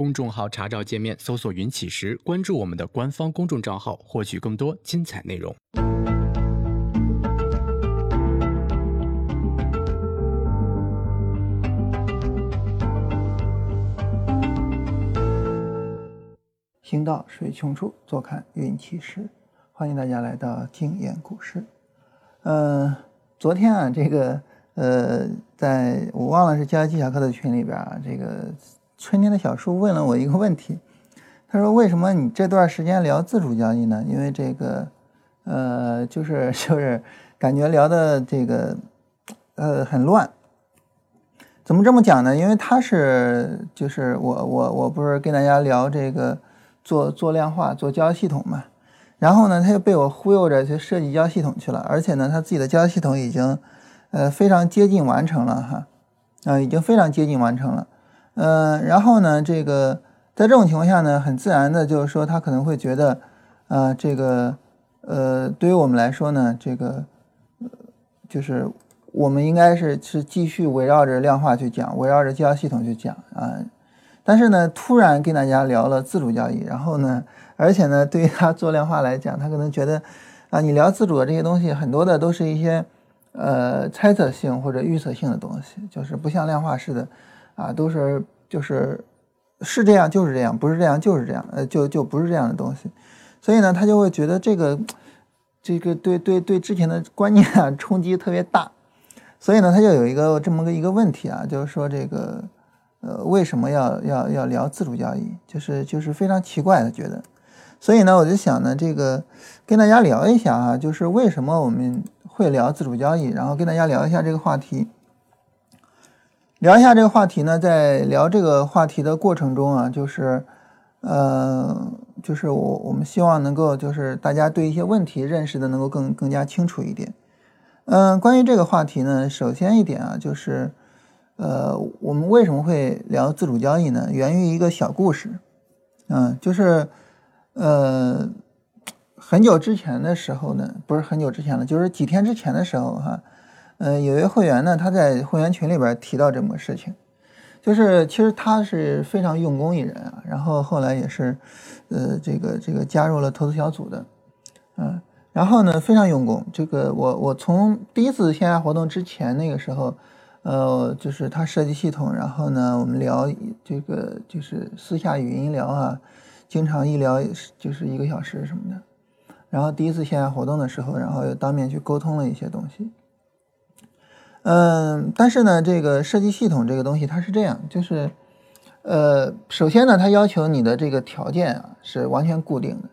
公众号查找界面搜索“云起时”，关注我们的官方公众账号，获取更多精彩内容。行到水穷处，坐看云起时。欢迎大家来到经验股市。嗯，昨天啊，这个呃，在我忘了是交易技巧课的群里边啊，这个春天的小树问了我一个问题，他说：“为什么你这段时间聊自主交易呢？因为这个呃，就是就是感觉聊的这个呃很乱。怎么这么讲呢？因为他是就是我我我不是跟大家聊这个。”做做量化，做交易系统嘛，然后呢，他又被我忽悠着去设计交易系统去了，而且呢，他自己的交易系统已经，呃，非常接近完成了哈，啊，已经非常接近完成了，嗯，然后呢，这个在这种情况下呢，很自然的就是说，他可能会觉得，啊，这个，呃，对于我们来说呢，这个，呃就是我们应该是是继续围绕着量化去讲，围绕着交易系统去讲啊。但是呢，突然跟大家聊了自主交易，然后呢，而且呢，对于他做量化来讲，他可能觉得，啊，你聊自主的这些东西，很多的都是一些，呃，猜测性或者预测性的东西，就是不像量化似的，啊，都是就是是这样就是这样，不是这样就是这样，呃，就就不是这样的东西，所以呢，他就会觉得这个这个对对对之前的观念啊冲击特别大，所以呢，他就有一个这么个一个问题啊，就是说这个。呃，为什么要要要聊自主交易？就是就是非常奇怪的觉得，所以呢，我就想呢，这个跟大家聊一下啊，就是为什么我们会聊自主交易，然后跟大家聊一下这个话题。聊一下这个话题呢，在聊这个话题的过程中啊，就是呃，就是我我们希望能够就是大家对一些问题认识的能够更更加清楚一点。嗯，关于这个话题呢，首先一点啊，就是。呃，我们为什么会聊自主交易呢？源于一个小故事，嗯，就是，呃，很久之前的时候呢，不是很久之前了，就是几天之前的时候哈，呃，有一位会员呢，他在会员群里边提到这么个事情，就是其实他是非常用功一人啊，然后后来也是，呃，这个这个加入了投资小组的，嗯，然后呢非常用功，这个我我从第一次线下活动之前那个时候。呃，就是他设计系统，然后呢，我们聊这个就是私下语音聊啊，经常一聊就是一个小时什么的。然后第一次线下活动的时候，然后又当面去沟通了一些东西。嗯，但是呢，这个设计系统这个东西它是这样，就是呃，首先呢，它要求你的这个条件啊是完全固定的。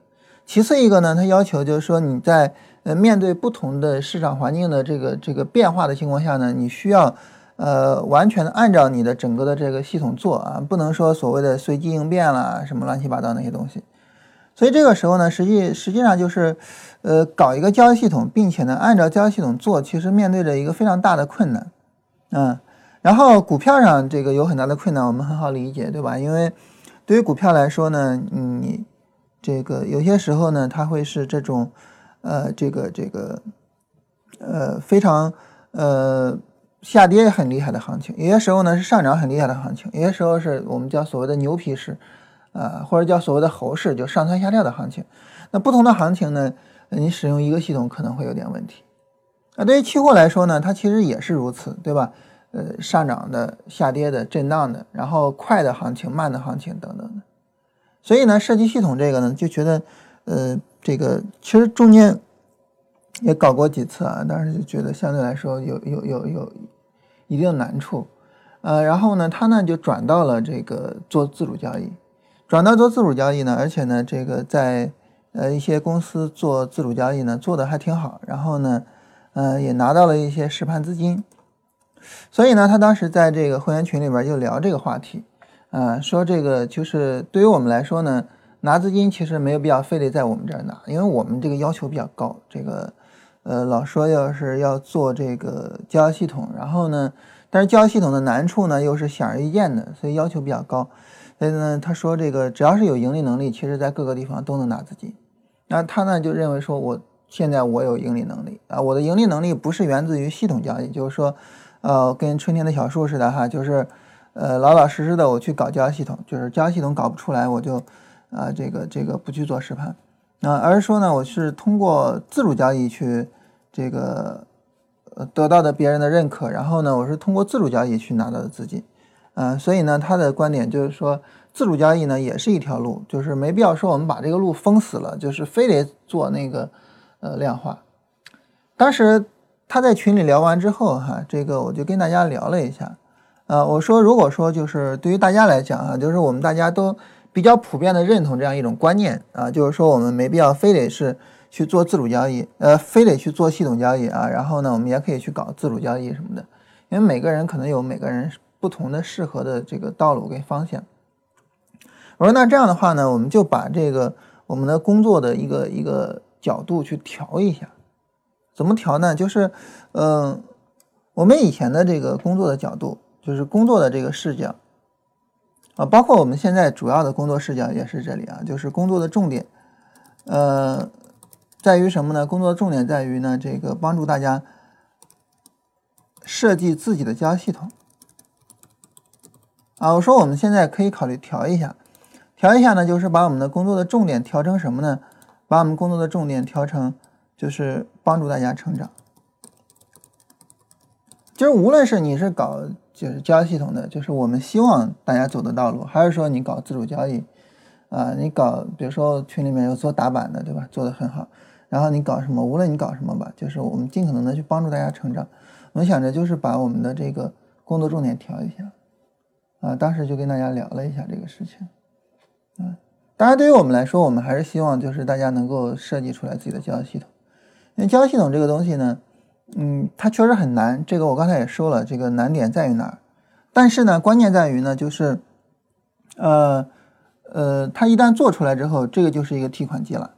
其次一个呢，它要求就是说你在呃面对不同的市场环境的这个这个变化的情况下呢，你需要。呃，完全的按照你的整个的这个系统做啊，不能说所谓的随机应变啦，什么乱七八糟那些东西。所以这个时候呢，实际实际上就是，呃，搞一个交易系统，并且呢，按照交易系统做，其实面对着一个非常大的困难，嗯。然后股票上这个有很大的困难，我们很好理解，对吧？因为对于股票来说呢，你这个有些时候呢，它会是这种，呃，这个这个，呃，非常呃。下跌很厉害的行情，有些时候呢是上涨很厉害的行情，有些时候是我们叫所谓的牛皮市，啊，或者叫所谓的猴市，就上蹿下跳的行情。那不同的行情呢，你使用一个系统可能会有点问题。那对于期货来说呢，它其实也是如此，对吧？呃，上涨的、下跌的、震荡的，然后快的行情、慢的行情等等的。所以呢，设计系统这个呢，就觉得，呃，这个其实中间也搞过几次啊，但是就觉得相对来说有有有有。一定难处，呃，然后呢，他呢就转到了这个做自主交易，转到做自主交易呢，而且呢，这个在呃一些公司做自主交易呢做的还挺好，然后呢，呃也拿到了一些实盘资金，所以呢，他当时在这个会员群里边就聊这个话题，啊，说这个就是对于我们来说呢，拿资金其实没有必要非得在我们这儿拿，因为我们这个要求比较高，这个。呃，老说要是要做这个交易系统，然后呢，但是交易系统的难处呢又是显而易见的，所以要求比较高。所以呢，他说这个只要是有盈利能力，其实在各个地方都能拿资金。那他呢就认为说，我现在我有盈利能力啊，我的盈利能力不是源自于系统交易，就是说，呃，跟春天的小树似的哈，就是呃老老实实的我去搞交易系统，就是交易系统搞不出来，我就啊这个这个不去做实盘啊，而是说呢，我是通过自主交易去这个呃得到的别人的认可，然后呢，我是通过自主交易去拿到的资金，嗯，所以呢，他的观点就是说，自主交易呢也是一条路，就是没必要说我们把这个路封死了，就是非得做那个呃量化。当时他在群里聊完之后，哈，这个我就跟大家聊了一下，啊，我说如果说就是对于大家来讲啊，就是我们大家都比较普遍的认同这样一种观念啊，就是说我们没必要非得是去做自主交易，呃，非得去做系统交易啊，然后呢，我们也可以去搞自主交易什么的，因为每个人可能有每个人不同的适合的这个道路跟方向。我说那这样的话呢，我们就把这个我们的工作的一个一个角度去调一下。怎么调呢？就是，嗯，我们以前的这个工作的角度，就是工作的这个视角，啊，包括我们现在主要的工作视角也是这里啊，就是工作的重点，呃，在于什么呢？工作的重点在于呢，这个帮助大家设计自己的交易系统。啊，我说我们现在可以考虑调一下，调一下呢，就是把我们的工作的重点调成什么呢？把我们工作的重点调成。就是帮助大家成长，就是无论是你是搞就是交易系统的，就是我们希望大家走的道路，还是说你搞自主交易，啊，你搞比如说群里面有做打板的，对吧？做的很好，然后你搞什么，无论你搞什么吧，就是我们尽可能的去帮助大家成长。我们想着就是把我们的这个工作重点调一下，啊，当时就跟大家聊了一下这个事情，啊，当然对于我们来说，我们还是希望就是大家能够设计出来自己的交易系统。因为交易系统这个东西呢，嗯，它确实很难。这个我刚才也说了，这个难点在于哪儿？但是呢，关键在于呢，就是，呃，呃，它一旦做出来之后，这个就是一个提款机了，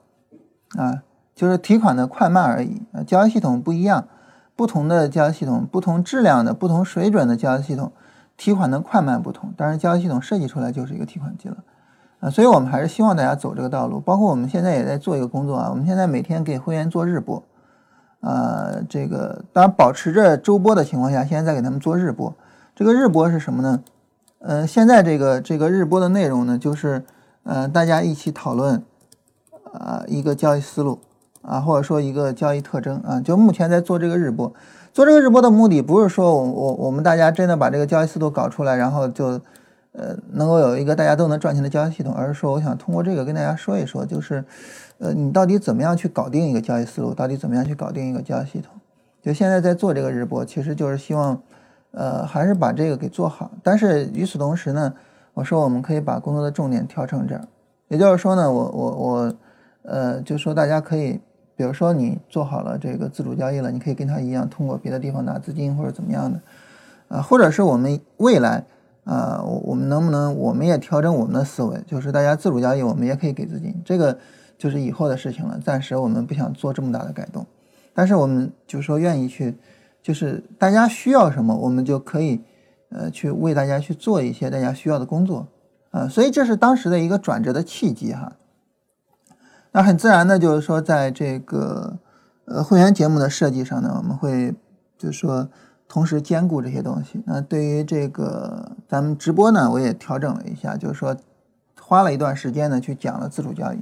啊，就是提款的快慢而已。交易系统不一样，不同的交易系统，不同质量的、不同水准的交易系统，提款的快慢不同。当然，交易系统设计出来就是一个提款机了。啊，所以我们还是希望大家走这个道路。包括我们现在也在做一个工作啊，我们现在每天给会员做日播，啊，这个当然保持着周播的情况下，现在在给他们做日播。这个日播是什么呢？呃，现在这个这个日播的内容呢，就是呃大家一起讨论啊一个交易思路啊，或者说一个交易特征啊。就目前在做这个日播，做这个日播的目的不是说我我我们大家真的把这个交易思路搞出来，然后就。呃，能够有一个大家都能赚钱的交易系统，而是说，我想通过这个跟大家说一说，就是，呃，你到底怎么样去搞定一个交易思路，到底怎么样去搞定一个交易系统？就现在在做这个日播，其实就是希望，呃，还是把这个给做好。但是与此同时呢，我说我们可以把工作的重点调成这儿，也就是说呢，我我我，呃，就说大家可以，比如说你做好了这个自主交易了，你可以跟他一样，通过别的地方拿资金或者怎么样的，啊，或者是我们未来。啊，我我们能不能，我们也调整我们的思维，就是大家自主交易，我们也可以给资金，这个就是以后的事情了。暂时我们不想做这么大的改动，但是我们就说愿意去，就是大家需要什么，我们就可以呃去为大家去做一些大家需要的工作啊。所以这是当时的一个转折的契机哈。那很自然的就是说，在这个呃会员节目的设计上呢，我们会就是说。同时兼顾这些东西。那对于这个咱们直播呢，我也调整了一下，就是说花了一段时间呢去讲了自主交易。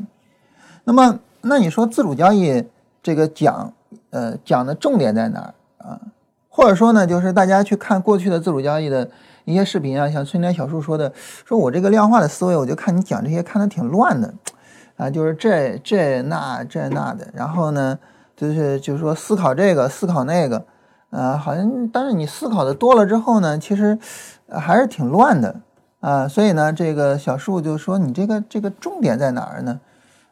那么，那你说自主交易这个讲，呃，讲的重点在哪儿啊？或者说呢，就是大家去看过去的自主交易的一些视频啊，像春天小树说的，说我这个量化的思维，我就看你讲这些看的挺乱的啊，就是这这那这那的，然后呢，就是就是说思考这个思考那个。呃，好像，但是你思考的多了之后呢，其实还是挺乱的啊。所以呢，这个小树就说：“你这个这个重点在哪儿呢？”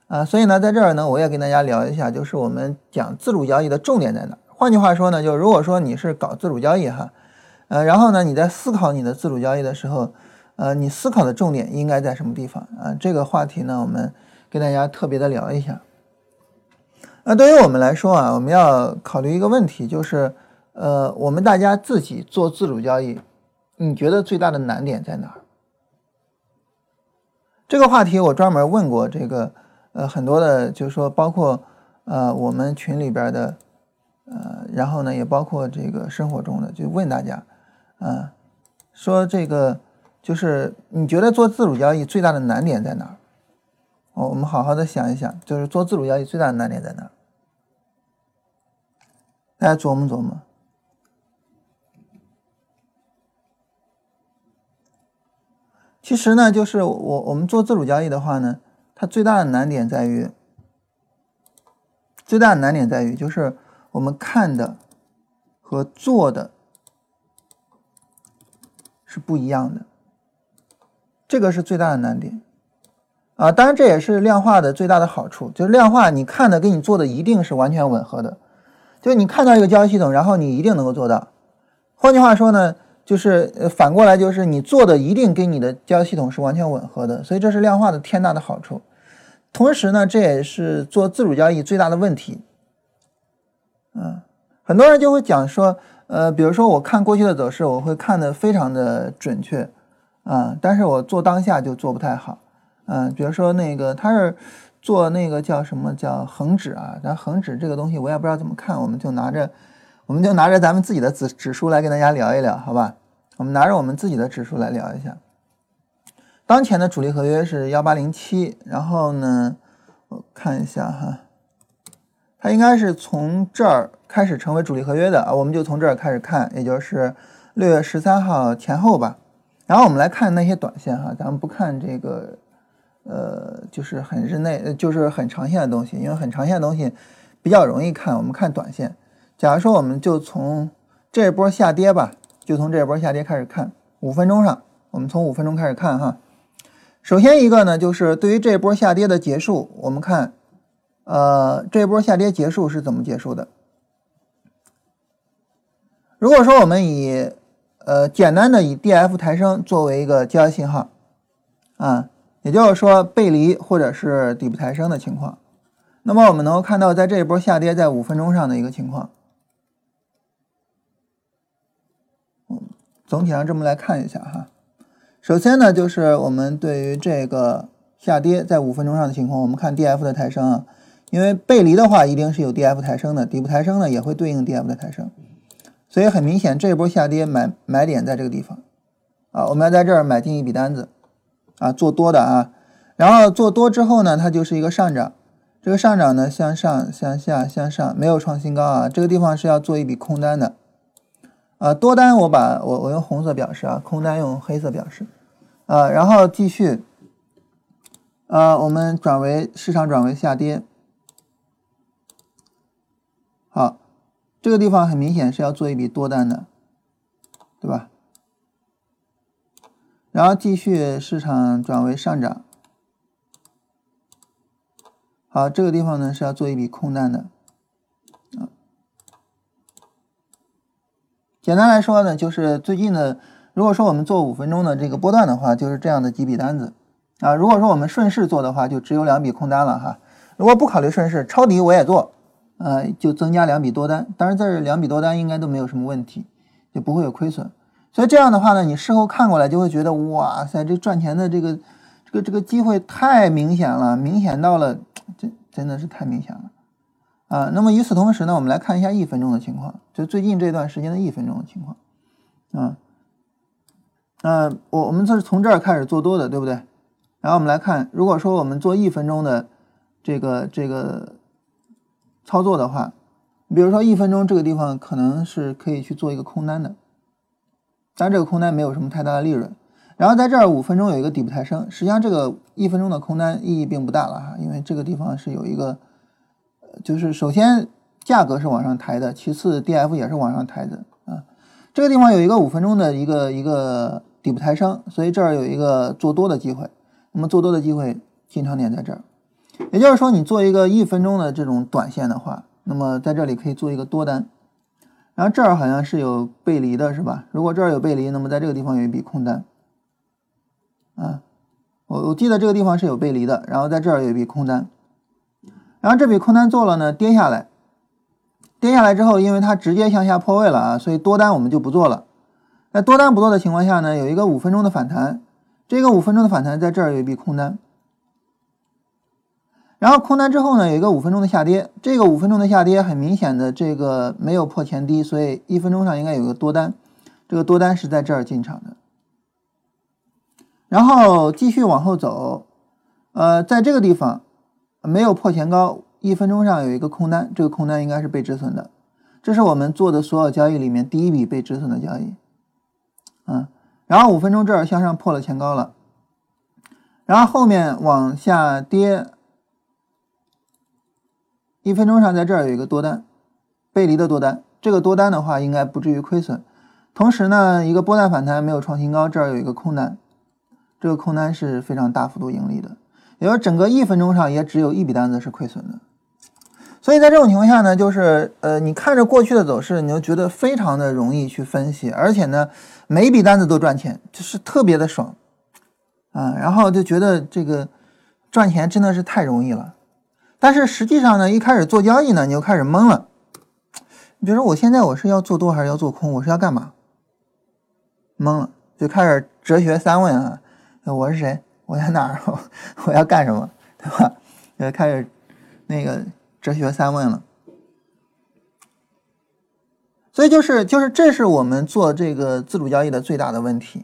啊，所以呢，在这儿呢，我也跟大家聊一下，就是我们讲自主交易的重点在哪儿。换句话说呢，就如果说你是搞自主交易哈，呃，然后呢，你在思考你的自主交易的时候，呃，你思考的重点应该在什么地方啊？这个话题呢，我们跟大家特别的聊一下。那对于我们来说啊，我们要考虑一个问题，就是。呃，我们大家自己做自主交易，你觉得最大的难点在哪儿？这个话题我专门问过这个呃很多的，就是说包括呃我们群里边的呃，然后呢也包括这个生活中的，就问大家，啊，说这个就是你觉得做自主交易最大的难点在哪儿？哦，我们好好的想一想，就是做自主交易最大的难点在哪？大家琢磨琢磨。其实呢，就是我我们做自主交易的话呢，它最大的难点在于，最大的难点在于就是我们看的和做的是不一样的，这个是最大的难点啊。当然，这也是量化的最大的好处，就是量化你看的跟你做的一定是完全吻合的，就是你看到一个交易系统，然后你一定能够做到。换句话说呢？就是，反过来就是你做的一定跟你的交易系统是完全吻合的，所以这是量化的天大的好处。同时呢，这也是做自主交易最大的问题。嗯，很多人就会讲说，呃，比如说我看过去的走势，我会看的非常的准确啊，但是我做当下就做不太好。嗯，比如说那个他是做那个叫什么叫恒指啊，但恒指这个东西我也不知道怎么看，我们就拿着。我们就拿着咱们自己的指指数来跟大家聊一聊，好吧？我们拿着我们自己的指数来聊一下。当前的主力合约是幺八零七，然后呢，我看一下哈，它应该是从这儿开始成为主力合约的啊，我们就从这儿开始看，也就是六月十三号前后吧。然后我们来看那些短线哈，咱们不看这个，呃，就是很日内，就是很长线的东西，因为很长线的东西比较容易看，我们看短线。假如说我们就从这波下跌吧，就从这波下跌开始看，五分钟上，我们从五分钟开始看哈。首先一个呢，就是对于这波下跌的结束，我们看，呃，这波下跌结束是怎么结束的？如果说我们以呃简单的以 D F 抬升作为一个交易信号，啊，也就是说背离或者是底部抬升的情况，那么我们能够看到在这一波下跌在五分钟上的一个情况。总体上这么来看一下哈，首先呢，就是我们对于这个下跌在五分钟上的情况，我们看 D F 的抬升啊，因为背离的话一定是有 D F 抬升的，底部抬升呢也会对应 D F 的抬升，所以很明显这一波下跌买买点在这个地方。啊，我们要在这儿买进一笔单子啊，做多的啊，然后做多之后呢，它就是一个上涨，这个上涨呢向上向下向上没有创新高啊，这个地方是要做一笔空单的。啊，多单我把我我用红色表示啊，空单用黑色表示，啊，然后继续，啊，我们转为市场转为下跌，好，这个地方很明显是要做一笔多单的，对吧？然后继续市场转为上涨，好，这个地方呢是要做一笔空单的。简单来说呢，就是最近的，如果说我们做五分钟的这个波段的话，就是这样的几笔单子啊。如果说我们顺势做的话，就只有两笔空单了哈。如果不考虑顺势，抄底我也做，呃，就增加两笔多单。当然，这两笔多单应该都没有什么问题，就不会有亏损。所以这样的话呢，你事后看过来就会觉得，哇塞，这赚钱的这个这个这个机会太明显了，明显到了，这真的是太明显了。啊，那么与此同时呢，我们来看一下一分钟的情况，就最近这段时间的一分钟的情况。啊，那我我们这是从这儿开始做多的，对不对？然后我们来看，如果说我们做一分钟的这个这个操作的话，比如说一分钟这个地方可能是可以去做一个空单的，但这个空单没有什么太大的利润。然后在这儿五分钟有一个底部抬升，实际上这个一分钟的空单意义并不大了哈，因为这个地方是有一个。就是首先价格是往上抬的，其次 D F 也是往上抬的啊。这个地方有一个五分钟的一个一个底部抬升，所以这儿有一个做多的机会。那么做多的机会进场点在这儿，也就是说你做一个一分钟的这种短线的话，那么在这里可以做一个多单。然后这儿好像是有背离的是吧？如果这儿有背离，那么在这个地方有一笔空单啊。我我记得这个地方是有背离的，然后在这儿有一笔空单。然后这笔空单做了呢，跌下来，跌下来之后，因为它直接向下破位了啊，所以多单我们就不做了。在多单不做的情况下呢，有一个五分钟的反弹，这个五分钟的反弹在这儿有一笔空单，然后空单之后呢，有一个五分钟的下跌，这个五分钟的下跌很明显的这个没有破前低，所以一分钟上应该有个多单，这个多单是在这儿进场的。然后继续往后走，呃，在这个地方没有破前高，一分钟上有一个空单，这个空单应该是被止损的。这是我们做的所有交易里面第一笔被止损的交易，嗯，然后五分钟这儿向上破了前高了，然后后面往下跌，一分钟上在这儿有一个多单，背离的多单，这个多单的话应该不至于亏损。同时呢，一个波段反弹没有创新高，这儿有一个空单，这个空单是非常大幅度盈利的，也就是整个一分钟上也只有一笔单子是亏损的。所以在这种情况下呢，就是呃，你看着过去的走势，你就觉得非常的容易去分析，而且呢，每一笔单子都赚钱，就是特别的爽啊。然后就觉得这个赚钱真的是太容易了。但是实际上呢，一开始做交易呢，你就开始懵了。你比如说，我现在我是要做多还是要做空？我是要干嘛？懵了，就开始哲学三问啊：我是谁？我在哪儿？我要干什么？对吧？就开始那个。哲学三问了，所以就是就是这是我们做这个自主交易的最大的问题。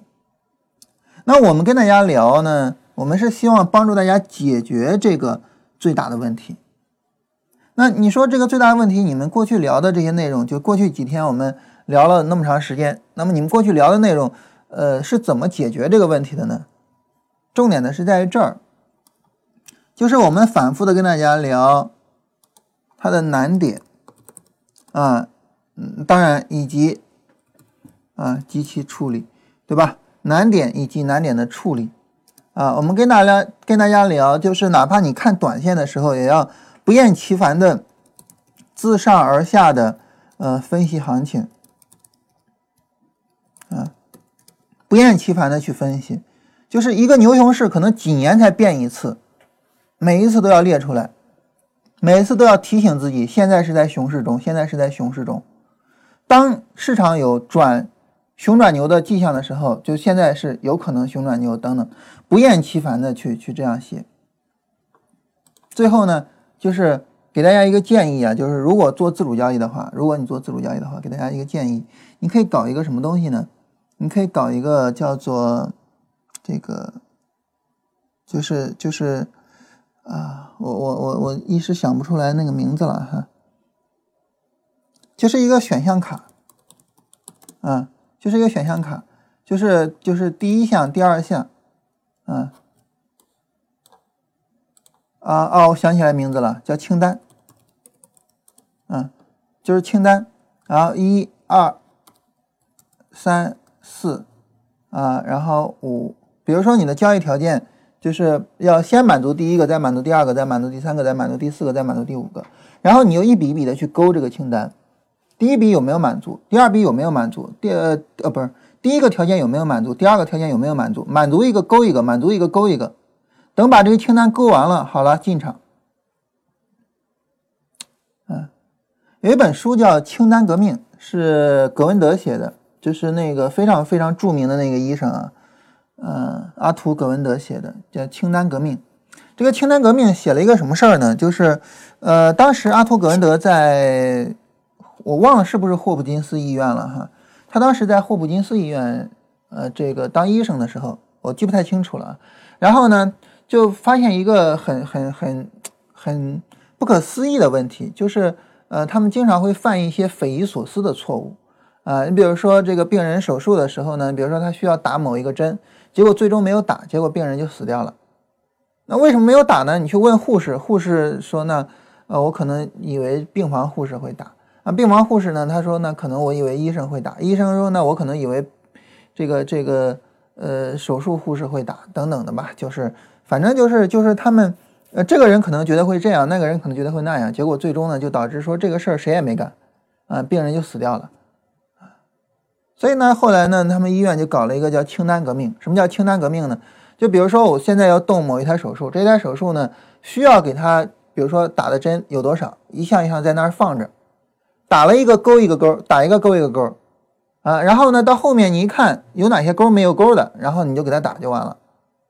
那我们跟大家聊呢，我们是希望帮助大家解决这个最大的问题。那你说这个最大的问题，你们过去聊的这些内容，就过去几天我们聊了那么长时间，那么你们过去聊的内容，呃，是怎么解决这个问题的呢？重点的是在于这儿，就是我们反复的跟大家聊。它的难点啊，嗯，当然以及啊，及其处理，对吧？难点以及难点的处理啊，我们跟大家跟大家聊，就是哪怕你看短线的时候，也要不厌其烦的自上而下的呃分析行情啊，不厌其烦的去分析，就是一个牛熊市可能几年才变一次，每一次都要列出来。每一次都要提醒自己，现在是在熊市中，现在是在熊市中。当市场有转熊转牛的迹象的时候，就现在是有可能熊转牛等等，不厌其烦的去去这样写。最后呢，就是给大家一个建议啊，就是如果做自主交易的话，如果你做自主交易的话，给大家一个建议，你可以搞一个什么东西呢？你可以搞一个叫做这个，就是就是。啊，我我我我一时想不出来那个名字了哈，就是一个选项卡，啊，就是一个选项卡，就是就是第一项、第二项，嗯，啊哦，我想起来名字了，叫清单，嗯，就是清单，然后一二三四啊，然后五，比如说你的交易条件。就是要先满足第一个，再满足第二个，再满足第三个，再满足第四个，再满足第五个，然后你又一笔一笔的去勾这个清单，第一笔有没有满足？第二笔有没有满足？第呃呃不是第一个条件有没有满足？第二个条件有没有满足？满足一个勾一个，满足一个勾一个，等把这个清单勾完了，好了进场。嗯，有一本书叫《清单革命》，是葛文德写的，就是那个非常非常著名的那个医生啊。嗯，阿图·葛文德写的叫《清单革命》。这个《清单革命》写了一个什么事儿呢？就是，呃，当时阿图·葛文德在，我忘了是不是霍普金斯医院了哈。他当时在霍普金斯医院，呃，这个当医生的时候，我记不太清楚了。然后呢，就发现一个很很很很不可思议的问题，就是，呃，他们经常会犯一些匪夷所思的错误。啊，你比如说这个病人手术的时候呢，比如说他需要打某一个针。结果最终没有打，结果病人就死掉了。那为什么没有打呢？你去问护士，护士说呢，呃，我可能以为病房护士会打。啊，病房护士呢，他说呢，可能我以为医生会打。医生说呢，我可能以为这个这个呃手术护士会打等等的吧。就是反正就是就是他们呃这个人可能觉得会这样，那个人可能觉得会那样。结果最终呢，就导致说这个事儿谁也没干，啊，病人就死掉了。所以呢，后来呢，他们医院就搞了一个叫清单革命。什么叫清单革命呢？就比如说，我现在要动某一台手术，这台手术呢，需要给他，比如说打的针有多少，一项一项在那儿放着，打了一个勾一个勾，打一个勾一个勾，啊，然后呢，到后面你一看有哪些勾没有勾的，然后你就给他打就完了，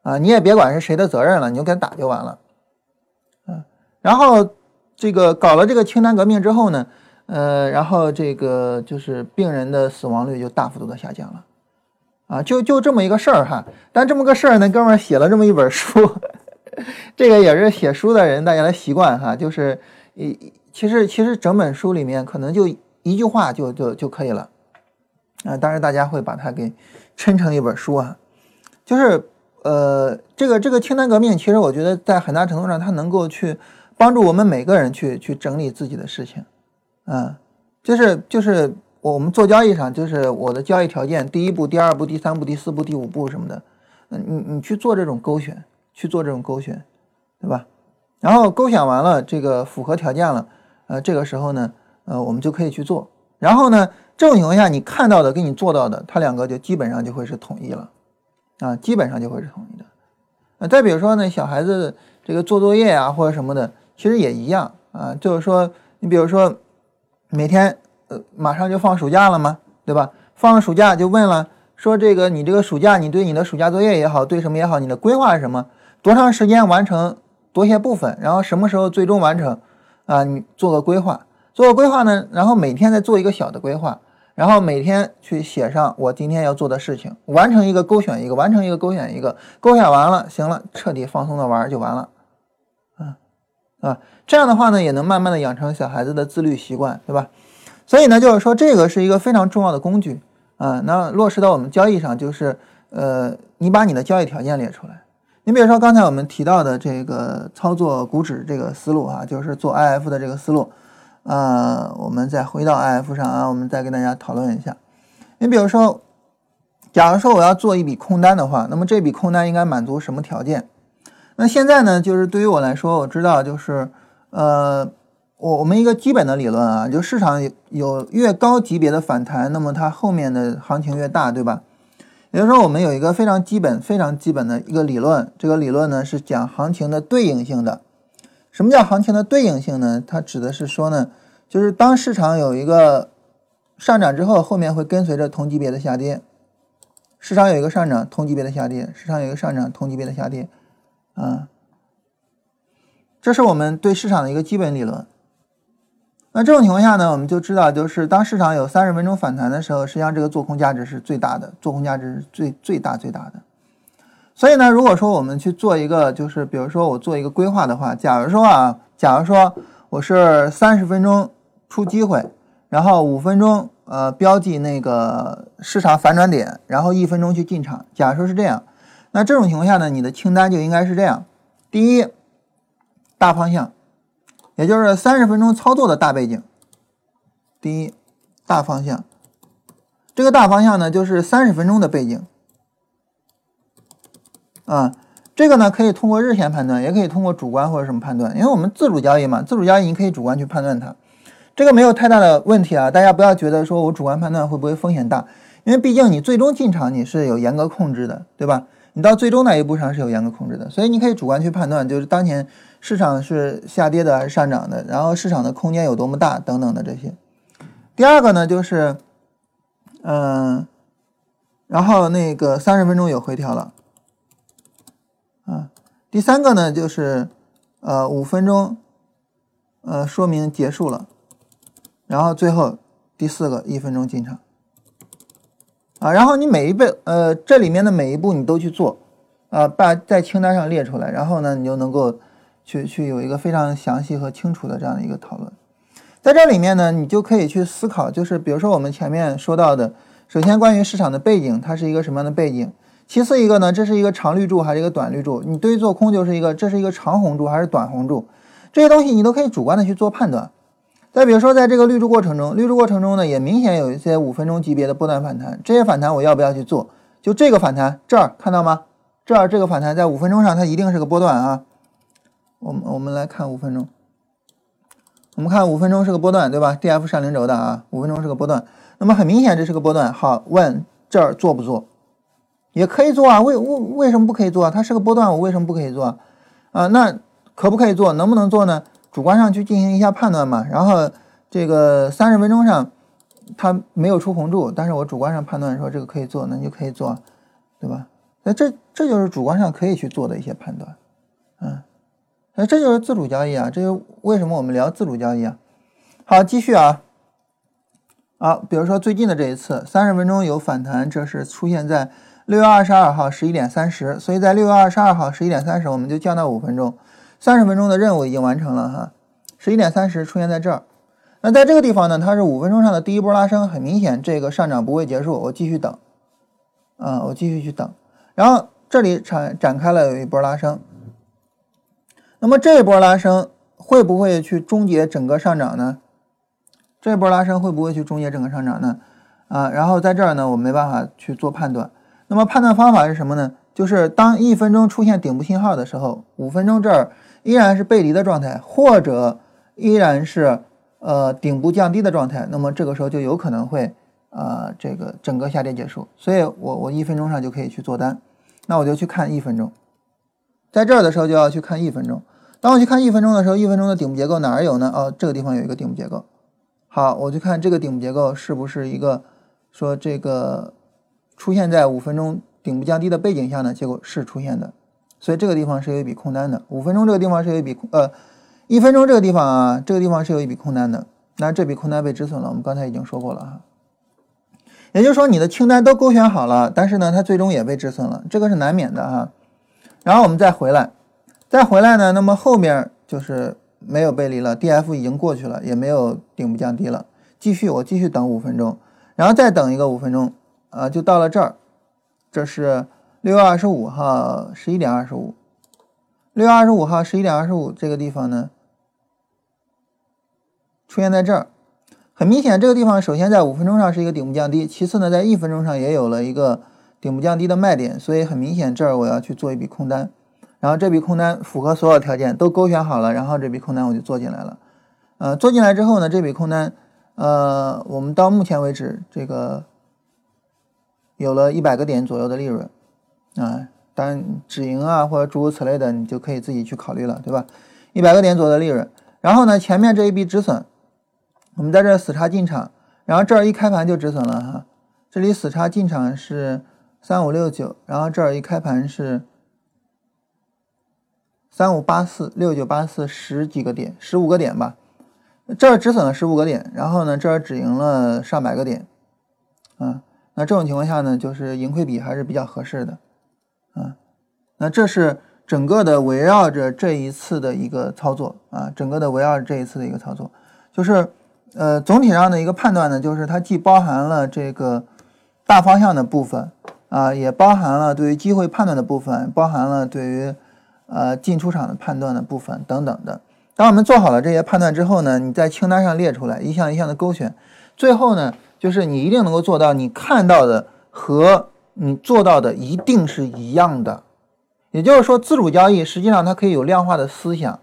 啊，你也别管是谁的责任了，你就给他打就完了，嗯，然后这个搞了这个清单革命之后呢。呃，然后这个就是病人的死亡率就大幅度的下降了，啊，就就这么一个事儿哈。但这么个事儿呢，哥们儿写了这么一本书，这个也是写书的人大家的习惯哈，就是一其实其实整本书里面可能就一句话就就就可以了啊，当然大家会把它给 抻成一本书啊，就是呃这个这个清单革命，其实我觉得在很大程度上它能够去帮助我们每个人去去整理自己的事情，嗯，就是就是。我们做交易上，就是我的交易条件，第一步、第二步、第三步、第四步、第五步什么的，嗯，你你去做这种勾选，去做这种勾选，对吧？然后勾选完了，这个符合条件了，呃，这个时候呢，呃，我们就可以去做。然后呢，这种情况下，你看到的跟你做到的，它两个就基本上就会是统一了，啊，基本上就会是统一的。呃，再比如说呢，小孩子这个做作业啊或者什么的，其实也一样啊，就是说，你比如说每天呃。马上就放暑假了嘛？对吧？放了暑假就问了，说这个你这个暑假你对你的暑假作业也好，对什么也好，你的规划是什么？多长时间完成多些部分？然后什么时候最终完成？啊，你做个规划，做个规划呢？然后每天再做一个小的规划，然后每天去写上我今天要做的事情，完成一个勾选一个，完成一个勾选一个，勾选完了，行了，彻底放松的玩就完了，啊啊，这样的话呢，也能慢慢的养成小孩子的自律习惯，对吧？所以呢，就是说这个是一个非常重要的工具啊。那落实到我们交易上，就是呃，你把你的交易条件列出来。你比如说刚才我们提到的这个操作股指这个思路啊，就是做 IF 的这个思路啊。我们再回到 IF 上啊，我们再跟大家讨论一下。你比如说，假如说我要做一笔空单的话，那么这笔空单应该满足什么条件？那现在呢，就是对于我来说，我知道就是呃。我我们一个基本的理论啊，就市场有有越高级别的反弹，那么它后面的行情越大，对吧？也就是说，我们有一个非常基本、非常基本的一个理论，这个理论呢是讲行情的对应性的。什么叫行情的对应性呢？它指的是说呢，就是当市场有一个上涨之后，后面会跟随着同级别的下跌。市场有一个上涨，同级别的下跌；市场有一个上涨，同级别的下跌。啊，这是我们对市场的一个基本理论。那这种情况下呢，我们就知道，就是当市场有三十分钟反弹的时候，实际上这个做空价值是最大的，做空价值是最最大最大的。所以呢，如果说我们去做一个，就是比如说我做一个规划的话，假如说啊，假如说我是三十分钟出机会，然后五分钟呃标记那个市场反转点，然后一分钟去进场，假如说是这样，那这种情况下呢，你的清单就应该是这样：第一，大方向。也就是三十分钟操作的大背景，第一大方向，这个大方向呢就是三十分钟的背景啊，这个呢可以通过日线判断，也可以通过主观或者什么判断，因为我们自主交易嘛，自主交易你可以主观去判断它，这个没有太大的问题啊，大家不要觉得说我主观判断会不会风险大，因为毕竟你最终进场你是有严格控制的，对吧？你到最终那一步上是有严格控制的，所以你可以主观去判断，就是当前。市场是下跌的还是上涨的？然后市场的空间有多么大等等的这些。第二个呢，就是，嗯，然后那个三十分钟有回调了，啊，第三个呢就是，呃，五分钟，呃，说明结束了，然后最后第四个一分钟进场，啊，然后你每一步，呃，这里面的每一步你都去做，啊，把在清单上列出来，然后呢，你就能够。去去有一个非常详细和清楚的这样的一个讨论，在这里面呢，你就可以去思考，就是比如说我们前面说到的，首先关于市场的背景，它是一个什么样的背景？其次一个呢，这是一个长绿柱还是一个短绿柱？你对于做空就是一个，这是一个长红柱还是短红柱？这些东西你都可以主观的去做判断。再比如说，在这个绿柱过程中，绿柱过程中呢，也明显有一些五分钟级别的波段反弹，这些反弹我要不要去做？就这个反弹这儿看到吗？这儿这个反弹在五分钟上它一定是个波段啊。我们我们来看五分钟，我们看五分钟是个波段，对吧？D F 上零轴的啊，五分钟是个波段。那么很明显这是个波段。好，问这儿做不做？也可以做啊。为为为什么不可以做？它是个波段，我为什么不可以做？啊，那可不可以做？能不能做呢？主观上去进行一下判断嘛。然后这个三十分钟上它没有出红柱，但是我主观上判断说这个可以做，那就可以做，对吧？那这这就是主观上可以去做的一些判断，那这就是自主交易啊！这就为什么我们聊自主交易啊？好，继续啊。啊，比如说最近的这一次三十分钟有反弹，这是出现在六月二十二号十一点三十，所以在六月二十二号十一点三十我们就降到五分钟，三十分钟的任务已经完成了哈，十一点三十出现在这儿，那在这个地方呢，它是五分钟上的第一波拉升，很明显这个上涨不会结束，我继续等，啊，我继续去等，然后这里展展开了有一波拉升，那么这一波拉升会不会去终结整个上涨呢？这波拉升会不会去终结整个上涨呢？啊，然后在这儿呢，我没办法去做判断。那么判断方法是什么呢？就是当一分钟出现顶部信号的时候，五分钟这儿依然是背离的状态，或者依然是呃顶部降低的状态，那么这个时候就有可能会啊这个整个下跌结束。所以我我一分钟上就可以去做单，那我就去看一分钟，在这儿的时候就要去看一分钟。当我去看一分钟的时候，一分钟的顶部结构哪儿有呢？哦，这个地方有一个顶部结构。好，我就看这个顶部结构是不是一个说这个出现在五分钟顶部降低的背景下呢？结果是出现的，所以这个地方是有一笔空单的。五分钟这个地方是有一笔空，呃，一分钟这个地方啊，这个地方是有一笔空单的。那这笔空单被止损了，我们刚才已经说过了哈。也就是说，你的清单都勾选好了，但是呢，它最终也被止损了，这个是难免的哈。然后我们再回来，再回来呢，那么后面就是。没有背离了，D F 已经过去了，也没有顶部降低了。继续，我继续等五分钟，然后再等一个五分钟，啊，就到了这儿。这是六月二十五号十一点二十五，六月二十五号十一点二十五这个地方呢，出现在这儿。很明显，这个地方首先在五分钟上是一个顶部降低，其次呢，在一分钟上也有了一个顶部降低的卖点，所以很明显，这儿我要去做一笔空单。然后这笔空单符合所有条件，都勾选好了，然后这笔空单我就做进来了。呃，做进来之后呢，这笔空单，呃，我们到目前为止这个有了一百个点左右的利润啊。当然止盈啊或者诸如此类的，你就可以自己去考虑了，对吧？一百个点左右的利润。然后呢，前面这一笔止损，我们在这死叉进场，然后这儿一开盘就止损了哈。这里死叉进场是三五六九，然后这儿一开盘是。三五八四六九八四十几个点，十五个点吧，这儿止损了十五个点，然后呢，这儿止盈了上百个点，啊，那这种情况下呢，就是盈亏比还是比较合适的，啊，那这是整个的围绕着这一次的一个操作啊，整个的围绕着这一次的一个操作，就是呃总体上的一个判断呢，就是它既包含了这个大方向的部分啊，也包含了对于机会判断的部分，包含了对于。呃，进出场的判断的部分等等的，当我们做好了这些判断之后呢，你在清单上列出来，一项一项的勾选，最后呢，就是你一定能够做到，你看到的和你做到的一定是一样的。也就是说，自主交易实际上它可以有量化的思想，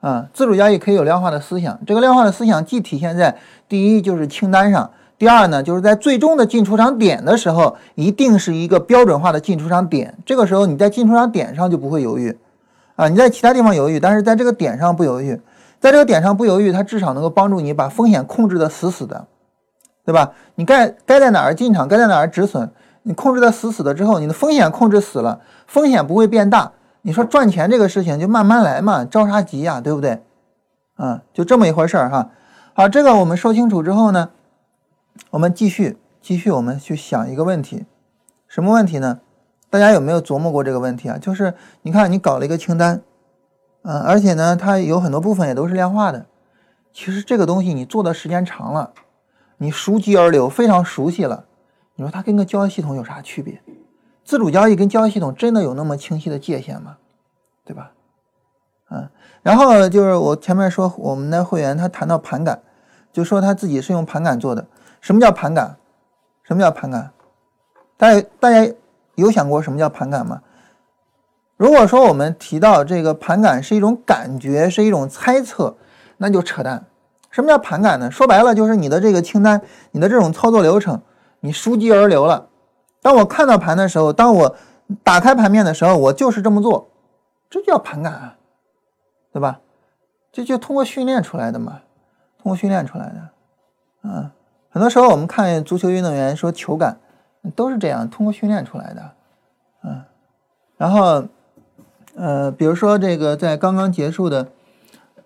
啊，自主交易可以有量化的思想。这个量化的思想既体现在第一就是清单上。第二呢，就是在最终的进出场点的时候，一定是一个标准化的进出场点。这个时候你在进出场点上就不会犹豫，啊，你在其他地方犹豫，但是在这个点上不犹豫，在这个点上不犹豫，它至少能够帮助你把风险控制的死死的，对吧？你该该在哪儿进场，该在哪儿止损，你控制的死死的之后，你的风险控制死了，风险不会变大。你说赚钱这个事情就慢慢来嘛，着啥急呀，对不对？啊，就这么一回事儿哈。好，这个我们说清楚之后呢？我们继续继续，我们去想一个问题，什么问题呢？大家有没有琢磨过这个问题啊？就是你看，你搞了一个清单，嗯，而且呢，它有很多部分也都是量化的。其实这个东西你做的时间长了，你熟极而流，非常熟悉了。你说它跟个交易系统有啥区别？自主交易跟交易系统真的有那么清晰的界限吗？对吧？嗯，然后就是我前面说我们的会员他谈到盘感，就说他自己是用盘感做的。什么叫盘感？什么叫盘感？大家大家有想过什么叫盘感吗？如果说我们提到这个盘感是一种感觉，是一种猜测，那就扯淡。什么叫盘感呢？说白了就是你的这个清单，你的这种操作流程，你熟记而流了。当我看到盘的时候，当我打开盘面的时候，我就是这么做，这叫盘感啊，对吧？这就通过训练出来的嘛，通过训练出来的，嗯。很多时候，我们看足球运动员说球感，都是这样通过训练出来的，嗯，然后，呃，比如说这个在刚刚结束的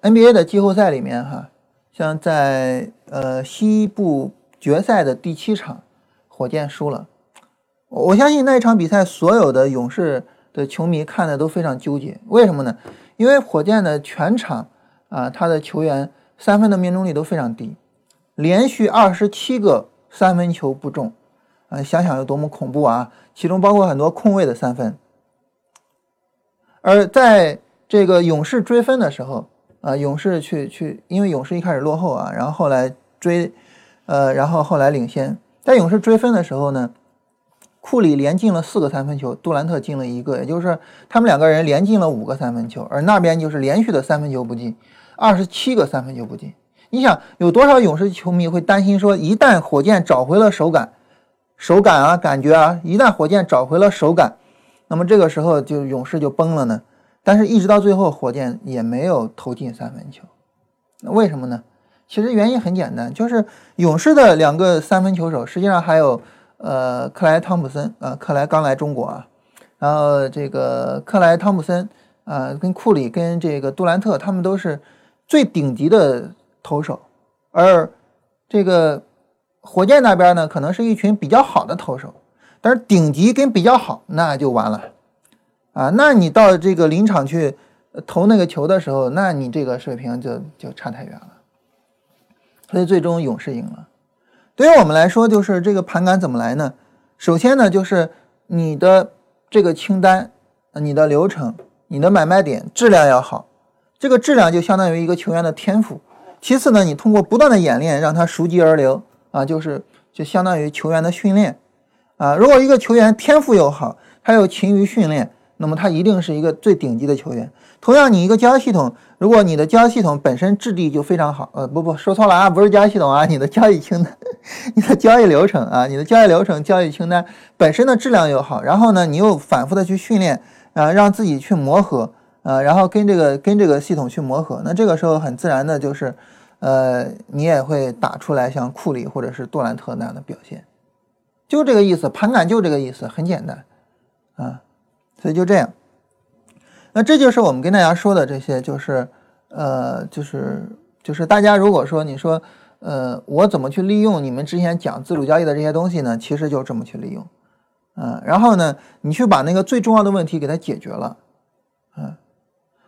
NBA 的季后赛里面，哈，像在呃西部决赛的第七场，火箭输了。我相信那一场比赛，所有的勇士的球迷看的都非常纠结。为什么呢？因为火箭的全场啊，他的球员三分的命中率都非常低，连续二十七个三分球不中，啊，想想有多么恐怖啊！其中包括很多空位的三分。而在这个勇士追分的时候，啊，勇士去去，因为勇士一开始落后啊，然后后来追，呃，然后后来领先。在勇士追分的时候呢，库里连进了四个三分球，杜兰特进了一个，也就是他们两个人连进了五个三分球，而那边就是连续的三分球不进，二十七个三分球不进。你想有多少勇士球迷会担心说，一旦火箭找回了手感，手感啊，感觉啊，一旦火箭找回了手感，那么这个时候就勇士就崩了呢？但是，一直到最后，火箭也没有投进三分球。为什么呢？其实原因很简单，就是勇士的两个三分球手，实际上还有呃克莱汤普森啊，克莱刚来中国啊，然后这个克莱汤普森啊，跟库里跟这个杜兰特，他们都是最顶级的投手，而这个火箭那边呢，可能是一群比较好的投手，但是顶级跟比较好那就完了。啊，那你到这个临场去投那个球的时候，那你这个水平就就差太远了。所以最终勇士赢了。对于我们来说，就是这个盘感怎么来呢？首先呢，就是你的这个清单、你的流程、你的买卖点质量要好。这个质量就相当于一个球员的天赋。其次呢，你通过不断的演练，让他熟记而流啊，就是就相当于球员的训练啊。如果一个球员天赋又好，他又勤于训练。那么他一定是一个最顶级的球员。同样，你一个交易系统，如果你的交易系统本身质地就非常好，呃，不不说错了啊，不是交易系统啊，你的交易清单、你的交易流程啊，你的交易流程、交易清单本身的质量又好，然后呢，你又反复的去训练，啊，让自己去磨合，啊，然后跟这个跟这个系统去磨合，那这个时候很自然的就是，呃，你也会打出来像库里或者是杜兰特那样的表现，就这个意思，盘感就这个意思，很简单，啊。所以就这样，那这就是我们跟大家说的这些，就是呃，就是就是大家如果说你说呃，我怎么去利用你们之前讲自主交易的这些东西呢？其实就这么去利用，嗯，然后呢，你去把那个最重要的问题给它解决了，嗯，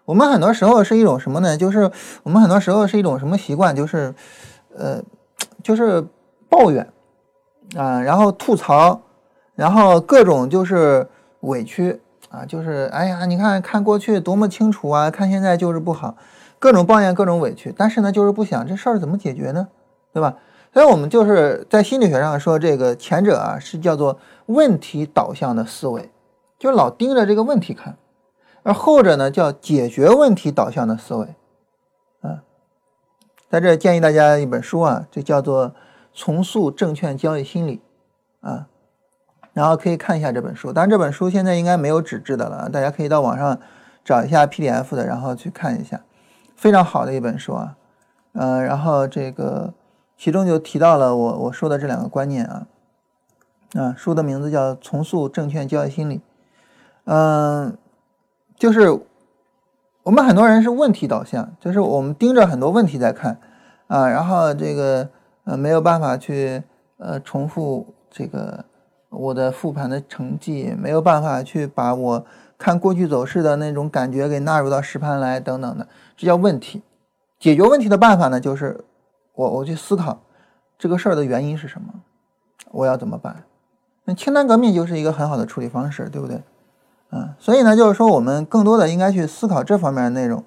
我们很多时候是一种什么呢？就是我们很多时候是一种什么习惯？就是呃，就是抱怨啊，然后吐槽，然后各种就是委屈。啊，就是哎呀，你看看过去多么清楚啊，看现在就是不好，各种抱怨，各种委屈，但是呢，就是不想这事儿怎么解决呢，对吧？所以我们就是在心理学上说，这个前者啊是叫做问题导向的思维，就老盯着这个问题看，而后者呢叫解决问题导向的思维。啊，在这建议大家一本书啊，这叫做《重塑证券交易心理》啊。然后可以看一下这本书，当然这本书现在应该没有纸质的了，大家可以到网上找一下 PDF 的，然后去看一下，非常好的一本书啊，呃，然后这个其中就提到了我我说的这两个观念啊，啊，书的名字叫《重塑证券交易心理》，嗯，就是我们很多人是问题导向，就是我们盯着很多问题在看啊，然后这个呃没有办法去呃重复这个。我的复盘的成绩没有办法去把我看过去走势的那种感觉给纳入到实盘来，等等的，这叫问题。解决问题的办法呢，就是我我去思考这个事儿的原因是什么，我要怎么办？那清单革命就是一个很好的处理方式，对不对？嗯，所以呢，就是说我们更多的应该去思考这方面的内容，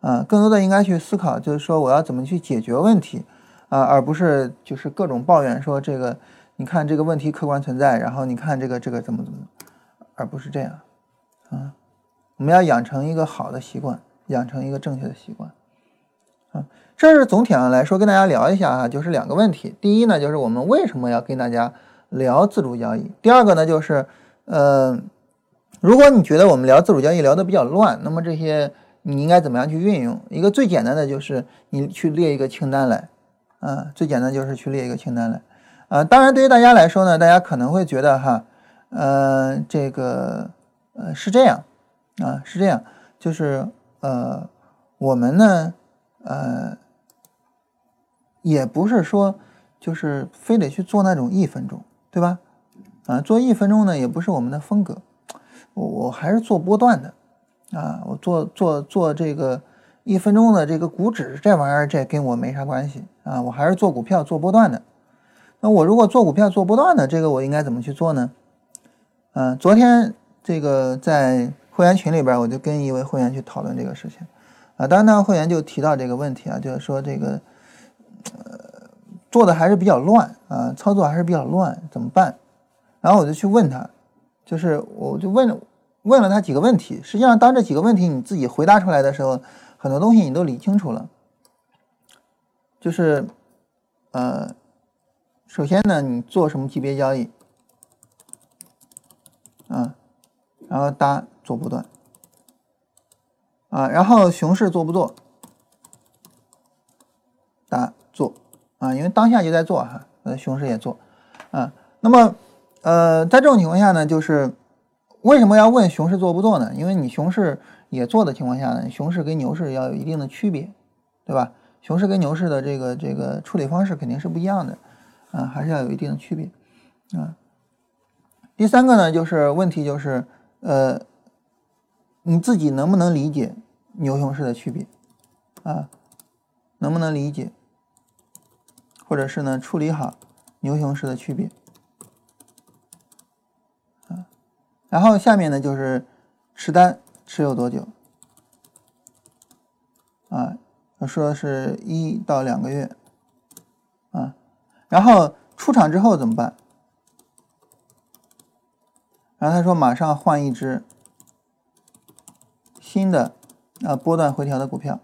啊，更多的应该去思考，就是说我要怎么去解决问题，啊，而不是就是各种抱怨说这个。你看这个问题客观存在，然后你看这个这个怎么怎么，而不是这样，啊，我们要养成一个好的习惯，养成一个正确的习惯，啊，这是总体上来说跟大家聊一下啊，就是两个问题。第一呢，就是我们为什么要跟大家聊自主交易？第二个呢，就是，呃，如果你觉得我们聊自主交易聊得比较乱，那么这些你应该怎么样去运用？一个最简单的就是你去列一个清单来，啊，最简单就是去列一个清单来。啊，当然，对于大家来说呢，大家可能会觉得哈，呃，这个呃是这样啊，是这样，就是呃，我们呢，呃，也不是说就是非得去做那种一分钟，对吧？啊，做一分钟呢也不是我们的风格，我我还是做波段的，啊，我做做做这个一分钟的这个股指这玩意儿，这跟我没啥关系啊，我还是做股票做波段的。那我如果做股票做波段的，这个我应该怎么去做呢？嗯，昨天这个在会员群里边，我就跟一位会员去讨论这个事情，啊，当然呢，会员就提到这个问题啊，就是说这个，呃，做的还是比较乱啊，操作还是比较乱，怎么办？然后我就去问他，就是我就问问了他几个问题，实际上当这几个问题你自己回答出来的时候，很多东西你都理清楚了，就是呃。首先呢，你做什么级别交易啊？然后搭做波段啊，然后熊市做不做？搭做啊，因为当下就在做哈，呃，熊市也做啊。那么呃，在这种情况下呢，就是为什么要问熊市做不做呢？因为你熊市也做的情况下呢，熊市跟牛市要有一定的区别，对吧？熊市跟牛市的这个这个处理方式肯定是不一样的。啊，还是要有一定的区别，啊。第三个呢，就是问题就是，呃，你自己能不能理解牛熊市的区别，啊，能不能理解，或者是呢处理好牛熊市的区别，啊。然后下面呢就是持单持有多久，啊，说是一到两个月，啊。然后出场之后怎么办？然后他说马上换一只新的啊波段回调的股票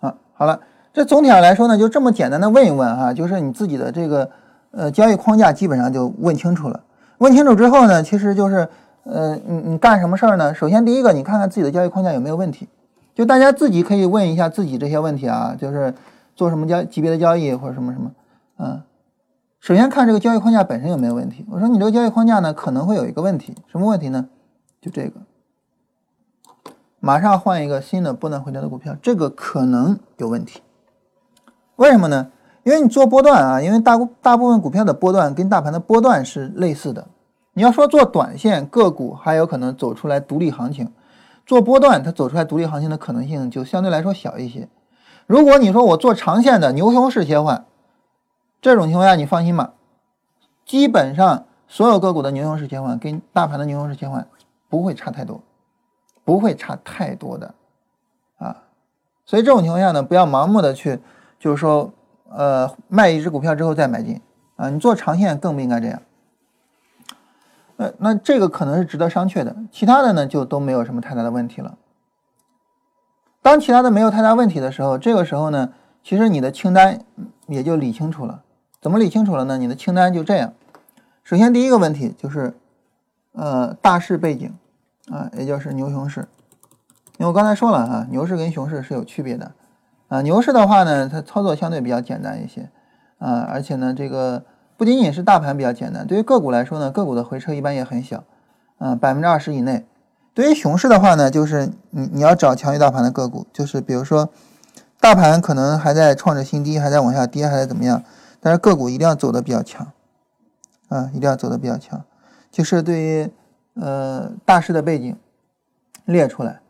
啊。好了，这总体上来说呢，就这么简单的问一问啊，就是你自己的这个呃交易框架基本上就问清楚了。问清楚之后呢，其实就是呃你你干什么事儿呢？首先第一个，你看看自己的交易框架有没有问题。就大家自己可以问一下自己这些问题啊，就是做什么交级别的交易或者什么什么。嗯，首先看这个交易框架本身有没有问题。我说你这个交易框架呢可能会有一个问题，什么问题呢？就这个，马上换一个新的波段回调的股票，这个可能有问题。为什么呢？因为你做波段啊，因为大大部分股票的波段跟大盘的波段是类似的。你要说做短线个股还有可能走出来独立行情，做波段它走出来独立行情的可能性就相对来说小一些。如果你说我做长线的牛熊市切换。这种情况下，你放心吧，基本上所有个股的牛熊市切换跟大盘的牛熊市切换不会差太多，不会差太多的啊。所以这种情况下呢，不要盲目的去，就是说，呃，卖一只股票之后再买进啊。你做长线更不应该这样。呃，那这个可能是值得商榷的，其他的呢就都没有什么太大的问题了。当其他的没有太大问题的时候，这个时候呢，其实你的清单也就理清楚了。怎么理清楚了呢？你的清单就这样。首先，第一个问题就是，呃，大势背景啊，也就是牛熊市。因为我刚才说了哈，牛市跟熊市是有区别的啊。牛市的话呢，它操作相对比较简单一些啊，而且呢，这个不仅仅是大盘比较简单，对于个股来说呢，个股的回撤一般也很小啊，百分之二十以内。对于熊市的话呢，就是你你要找强于大盘的个股，就是比如说大盘可能还在创着新低，还在往下跌，还在怎么样？但是个股一定要走的比较强，啊，一定要走的比较强，就是对于呃大势的背景列出来，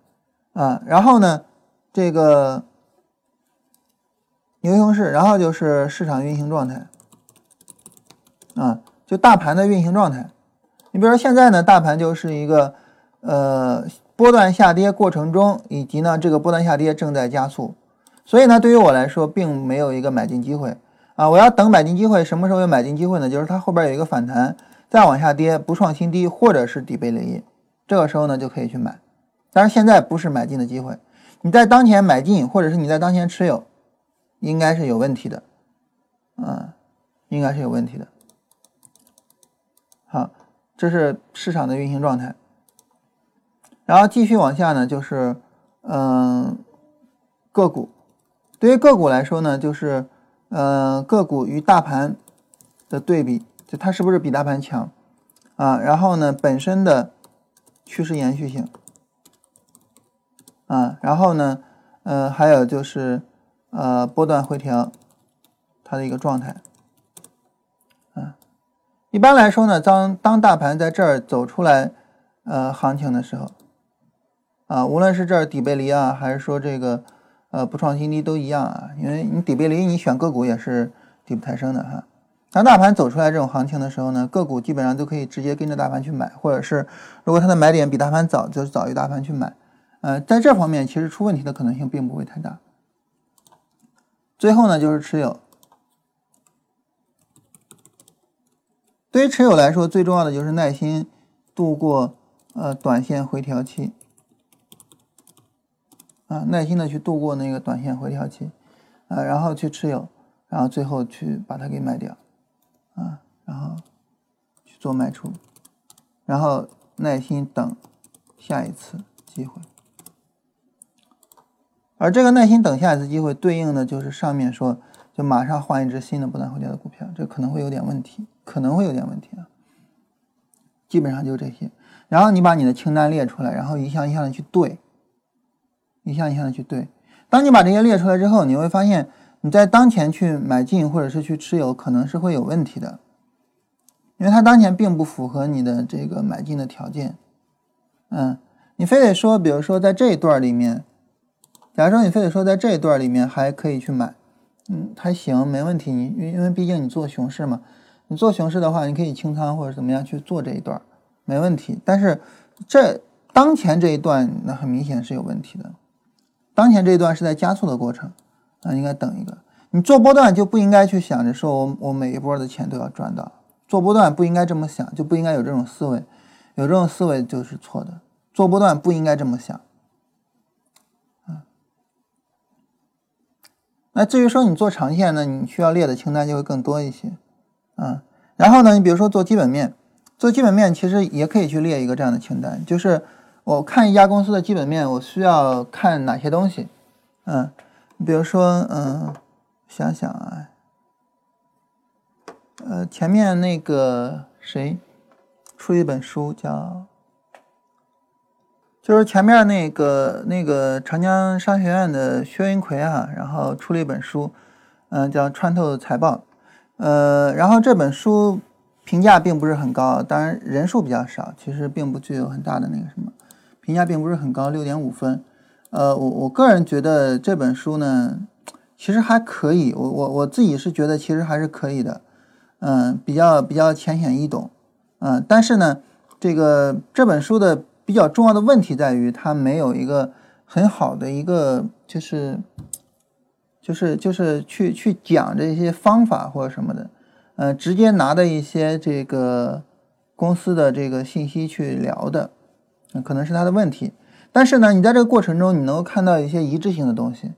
啊，然后呢，这个牛熊市，然后就是市场运行状态，啊，就大盘的运行状态。你比如说现在呢，大盘就是一个呃波段下跌过程中，以及呢这个波段下跌正在加速，所以呢，对于我来说，并没有一个买进机会。啊，我要等买进机会，什么时候有买进机会呢？就是它后边有一个反弹，再往下跌，不创新低，或者是底背离，这个时候呢就可以去买。但是现在不是买进的机会，你在当前买进，或者是你在当前持有，应该是有问题的，啊，应该是有问题的。好，这是市场的运行状态。然后继续往下呢，就是嗯，个股，对于个股来说呢，就是。呃，个股与大盘的对比，就它是不是比大盘强啊？然后呢，本身的趋势延续性啊，然后呢，呃，还有就是呃波段回调它的一个状态一般来说呢，当当大盘在这儿走出来，呃，行情的时候，啊，无论是这儿底背离啊，还是说这个呃不创新低都一样啊，因为你底背离，你选个股也是底部抬升的哈。当大盘走出来这种行情的时候呢，个股基本上都可以直接跟着大盘去买，或者是如果它的买点比大盘早，就早于大盘去买。呃，在这方面其实出问题的可能性并不会太大。最后呢，就是持有。对于持有来说，最重要的就是耐心度过呃短线回调期，啊，耐心的去度过那个短线回调期，啊，然后去持有，然后最后去把它给卖掉。啊，然后去做卖出，然后耐心等下一次机会，而这个耐心等下一次机会，对应的就是上面说，就马上换一只新的不断回调的股票，这可能会有点问题，可能会有点问题啊。基本上就这些，然后你把你的清单列出来，然后一项一项的去对，一项一项的去对。当你把这些列出来之后，你会发现。你在当前去买进或者是去持有，可能是会有问题的，因为它当前并不符合你的这个买进的条件。嗯，你非得说，比如说在这一段里面，假如说你非得说在这一段里面还可以去买，嗯，还行，没问题。你因因为毕竟你做熊市嘛，你做熊市的话，你可以清仓或者怎么样去做这一段，没问题。但是这当前这一段，那很明显是有问题的。当前这一段是在加速的过程。那应该等一个，你做波段就不应该去想着说我我每一波的钱都要赚到，做波段不应该这么想，就不应该有这种思维，有这种思维就是错的，做波段不应该这么想。那至于说你做长线呢，你需要列的清单就会更多一些，啊，然后呢，你比如说做基本面，做基本面其实也可以去列一个这样的清单，就是我看一家公司的基本面，我需要看哪些东西，嗯。比如说，嗯，想想啊，呃，前面那个谁出一本书叫，就是前面那个那个长江商学院的薛云奎啊，然后出了一本书，嗯，叫《穿透财报》，呃，然后这本书评价并不是很高，当然人数比较少，其实并不具有很大的那个什么，评价并不是很高，六点五分。呃，我我个人觉得这本书呢，其实还可以。我我我自己是觉得其实还是可以的，嗯，比较比较浅显易懂，嗯，但是呢，这个这本书的比较重要的问题在于它没有一个很好的一个就是就是就是去去讲这些方法或者什么的，呃，直接拿的一些这个公司的这个信息去聊的，可能是它的问题。但是呢，你在这个过程中，你能够看到一些一致性的东西。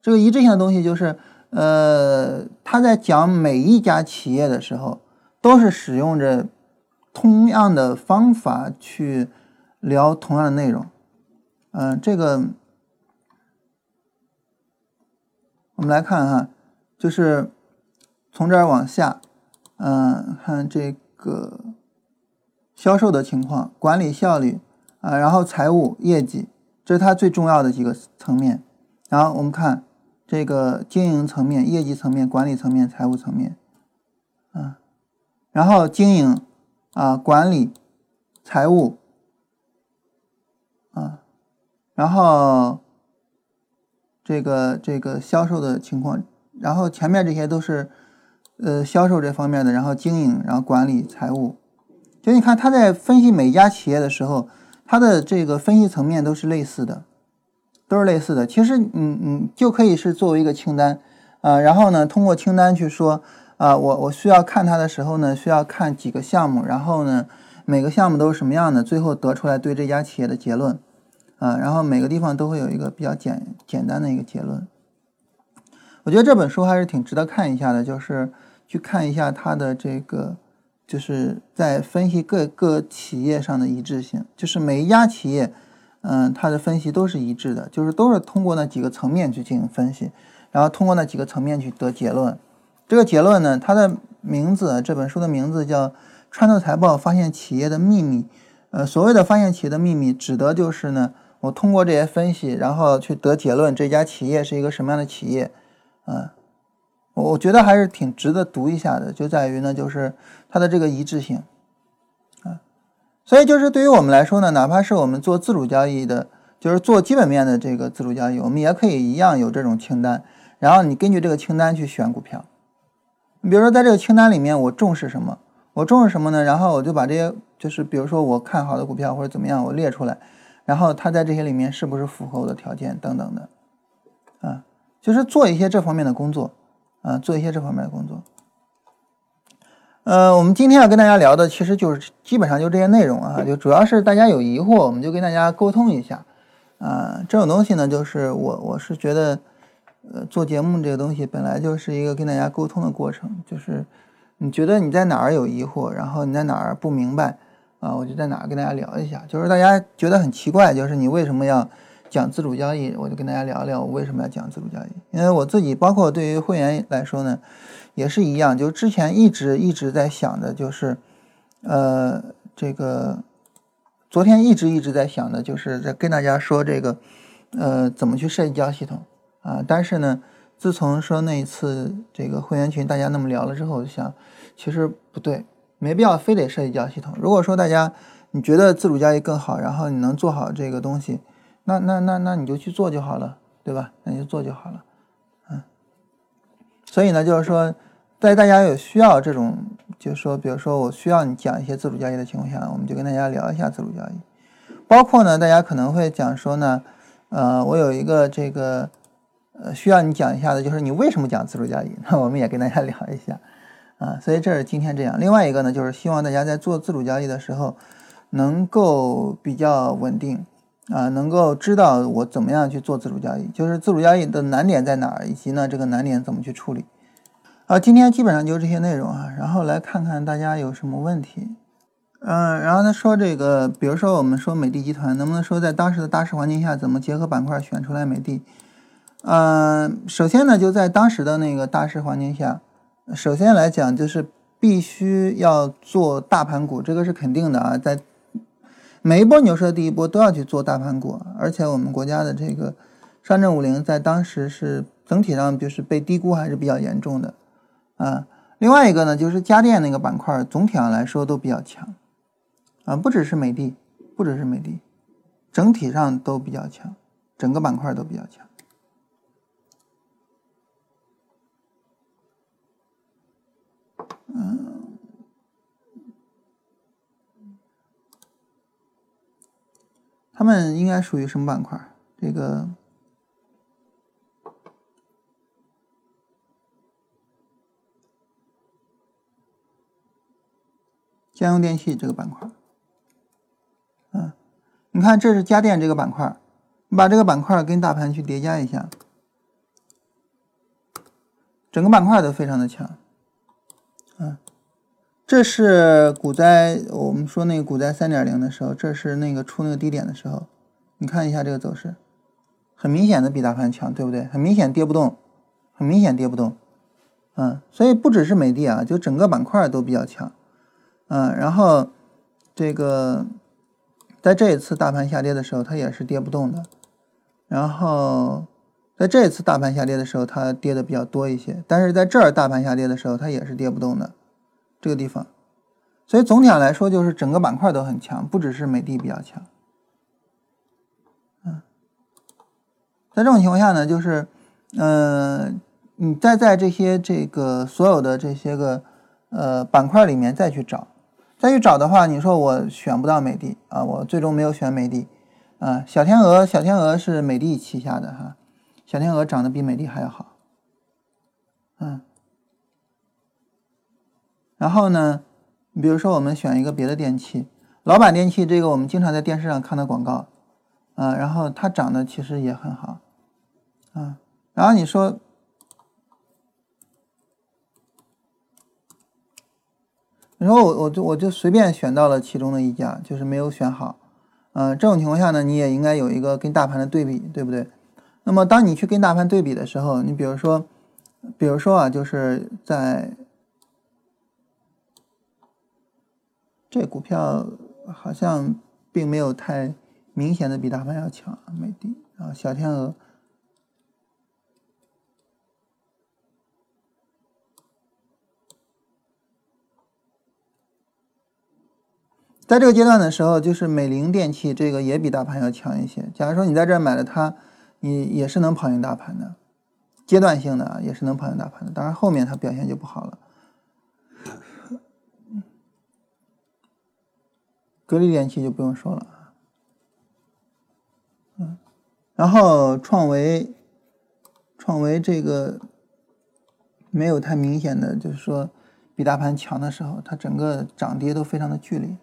这个一致性的东西就是，呃，他在讲每一家企业的时候，都是使用着同样的方法去聊同样的内容。嗯，这个我们来看哈，就是从这儿往下，嗯，看这个销售的情况，管理效率。啊，然后财务业绩，这是它最重要的几个层面。然后我们看这个经营层面、业绩层面、管理层面、财务层面，啊，然后经营啊、管理、财务啊，然后这个这个销售的情况，然后前面这些都是呃销售这方面的，然后经营，然后管理、财务，就你看他在分析每家企业的时候。他的这个分析层面都是类似的，都是类似的。其实，嗯嗯，就可以是作为一个清单，啊，然后呢，通过清单去说，啊，我我需要看它的时候呢，需要看几个项目，然后呢，每个项目都是什么样的，最后得出来对这家企业的结论，啊，然后每个地方都会有一个比较简简单的一个结论。我觉得这本书还是挺值得看一下的，就是去看一下它的这个。就是在分析各个企业上的一致性，就是每一家企业，嗯，它的分析都是一致的，就是都是通过那几个层面去进行分析，然后通过那几个层面去得结论。这个结论呢，它的名字，这本书的名字叫《穿透财报：发现企业的秘密》。呃，所谓的发现企业的秘密，指的就是呢，我通过这些分析，然后去得结论，这家企业是一个什么样的企业，嗯，我我觉得还是挺值得读一下的，就在于呢，就是它的这个一致性啊。所以就是对于我们来说呢，哪怕是我们做自主交易的，就是做基本面的这个自主交易，我们也可以一样有这种清单，然后你根据这个清单去选股票。你比如说在这个清单里面，我重视什么？我重视什么呢？然后我就把这些，就是比如说我看好的股票或者怎么样，我列出来，然后他在这些里面是不是符合我的条件等等的，啊，就是做一些这方面的工作，啊，做一些这方面的工作。呃，我们今天要跟大家聊的，其实就是基本上就这些内容啊，就主要是大家有疑惑，我们就跟大家沟通一下，啊，这种东西呢，就是我我是觉得，呃，做节目这个东西本来就是一个跟大家沟通的过程，就是。你觉得你在哪儿有疑惑，然后你在哪儿不明白啊？我就在哪儿跟大家聊一下。就是大家觉得很奇怪，就是你为什么要讲自主交易？我就跟大家聊聊我为什么要讲自主交易。因为我自己，包括对于会员来说呢，也是一样。就之前一直一直在想的，就是呃，这个昨天一直一直在想的，就是在跟大家说这个呃怎么去设计交系统啊。但是呢。自从说那一次这个会员群大家那么聊了之后，我就想，其实不对，没必要非得设计交易系统。如果说大家你觉得自主交易更好，然后你能做好这个东西，那那那那你就去做就好了，对吧？那你就做就好了，嗯。所以呢，就是说，在大家有需要这种，就是说，比如说我需要你讲一些自主交易的情况下，我们就跟大家聊一下自主交易。包括呢，大家可能会讲说呢，呃，我有一个这个。呃，需要你讲一下的，就是你为什么讲自主交易？那我们也跟大家聊一下，啊，所以这是今天这样。另外一个呢，就是希望大家在做自主交易的时候，能够比较稳定，啊，能够知道我怎么样去做自主交易，就是自主交易的难点在哪儿，以及呢这个难点怎么去处理。好，今天基本上就这些内容啊，然后来看看大家有什么问题。嗯，然后他说这个，比如说我们说美的集团，能不能说在当时的大势环境下，怎么结合板块选出来美的？嗯，首先呢，就在当时的那个大势环境下，首先来讲就是必须要做大盘股，这个是肯定的啊。在每一波牛市的第一波都要去做大盘股，而且我们国家的这个上证五零在当时是整体上就是被低估还是比较严重的啊。另外一个呢，就是家电那个板块总体上来说都比较强啊，不只是美的，不只是美的，整体上都比较强，整个板块都比较强。嗯，他们应该属于什么板块？这个家用电器这个板块。嗯，你看，这是家电这个板块，你把这个板块跟大盘去叠加一下，整个板块都非常的强。这是股灾，我们说那个股灾三点零的时候，这是那个出那个低点的时候，你看一下这个走势，很明显的比大盘强，对不对？很明显跌不动，很明显跌不动。嗯，所以不只是美的啊，就整个板块都比较强。嗯，然后这个在这一次大盘下跌的时候，它也是跌不动的。然后。在这一次大盘下跌的时候，它跌的比较多一些，但是在这儿大盘下跌的时候，它也是跌不动的，这个地方。所以总体上来说，就是整个板块都很强，不只是美的比较强。嗯，在这种情况下呢，就是，嗯，你再在这些这个所有的这些个呃板块里面再去找，再去找的话，你说我选不到美的啊，我最终没有选美的啊。小天鹅，小天鹅是美的旗下的哈。小天鹅长得比美的还要好，嗯，然后呢，你比如说我们选一个别的电器，老板电器，这个我们经常在电视上看到广告，啊，然后它长得其实也很好，啊，然后你说，你说我我就我就随便选到了其中的一家，就是没有选好，嗯，这种情况下呢，你也应该有一个跟大盘的对比，对不对？那么，当你去跟大盘对比的时候，你比如说，比如说啊，就是在这股票好像并没有太明显的比大盘要强美的啊小天鹅。在这个阶段的时候就是美菱电器这个也比大盘要强一些。假如说你在这儿买了它你也是能跑赢大盘的。阶段性的啊也是能跑赢大盘的当然后面它表现就不好了。格力电器就不用说了，嗯，然后创维，创维这个没有太明显的，就是说比大盘强的时候，它整个涨跌都非常的剧烈，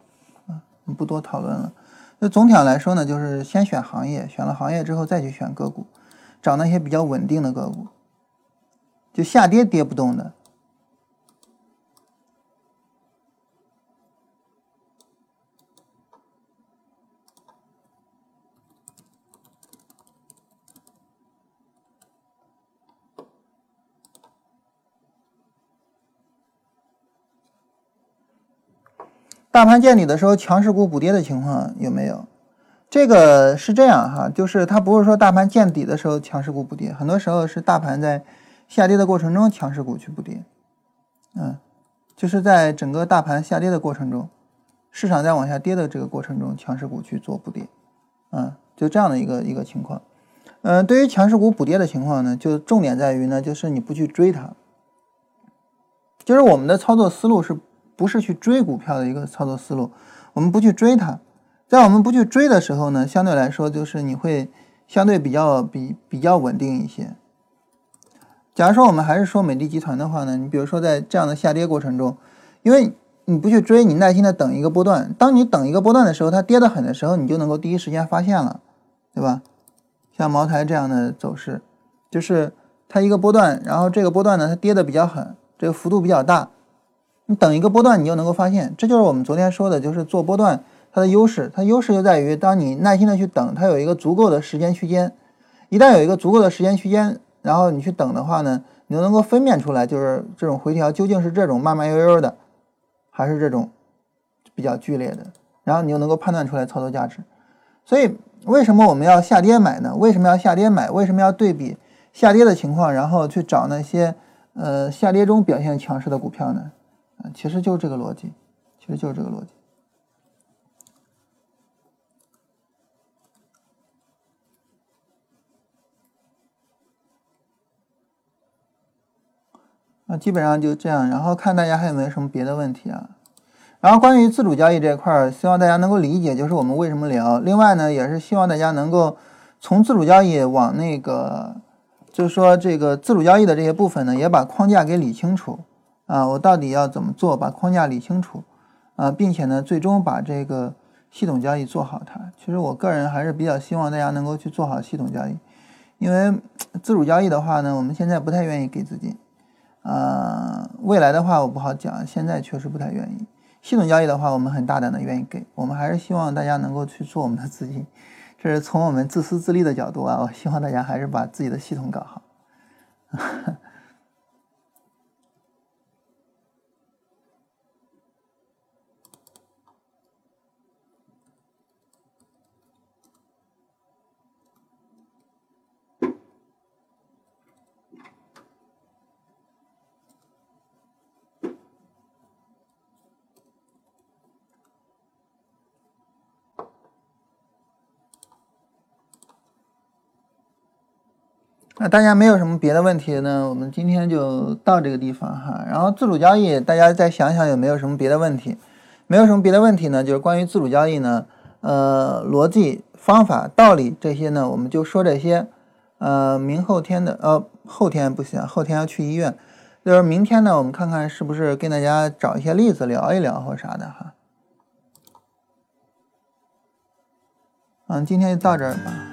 啊，不多讨论了。那总体上来说呢，就是先选行业，选了行业之后再去选个股，找那些比较稳定的个股，就下跌跌不动的。大盘见底的时候，强势股补跌的情况有没有？这个是这样哈，就是它不是说大盘见底的时候强势股补跌，很多时候是大盘在下跌的过程中强势股去补跌，嗯，就是在整个大盘下跌的过程中，市场在往下跌的这个过程中，强势股去做补跌，嗯，就这样的一个一个情况。嗯，对于强势股补跌的情况呢，就重点在于呢，就是你不去追它，就是我们的操作思路是。不是去追股票的一个操作思路，我们不去追它，在我们不去追的时候呢，相对来说就是你会相对比较比比较稳定一些。假如说我们还是说美的集团的话呢，你比如说在这样的下跌过程中，因为你不去追，你耐心的等一个波段，当你等一个波段的时候，它跌得很的时候，你就能够第一时间发现了，对吧？像茅台这样的走势，就是它一个波段，然后这个波段呢，它跌的比较狠，这个幅度比较大。你等一个波段，你就能够发现，这就是我们昨天说的，就是做波段它的优势。它优势就在于，当你耐心的去等，它有一个足够的时间区间。一旦有一个足够的时间区间，然后你去等的话呢，你就能够分辨出来，就是这种回调究竟是这种慢慢悠悠的，还是这种比较剧烈的。然后你就能够判断出来操作价值。所以，为什么我们要下跌买呢？为什么要下跌买？为什么要对比下跌的情况，然后去找那些呃下跌中表现强势的股票呢？啊，其实就是这个逻辑，其实就是这个逻辑。啊，基本上就这样，然后看大家还有没有什么别的问题啊？然后关于自主交易这块儿，希望大家能够理解，就是我们为什么聊。另外呢，也是希望大家能够从自主交易往那个，就是说这个自主交易的这些部分呢，也把框架给理清楚。啊，我到底要怎么做？把框架理清楚，啊，并且呢，最终把这个系统交易做好它。其实我个人还是比较希望大家能够去做好系统交易，因为自主交易的话呢，我们现在不太愿意给资金，啊，未来的话我不好讲，现在确实不太愿意。系统交易的话，我们很大胆的愿意给，我们还是希望大家能够去做我们的资金，这是从我们自私自利的角度啊，我希望大家还是把自己的系统搞好。那大家没有什么别的问题呢？我们今天就到这个地方哈。然后自主交易，大家再想想有没有什么别的问题？没有什么别的问题呢？就是关于自主交易呢，呃，逻辑、方法、道理这些呢，我们就说这些。呃，明后天的，呃，后天不行，后天要去医院。就是明天呢，我们看看是不是跟大家找一些例子聊一聊或啥的哈。嗯，今天就到这儿吧。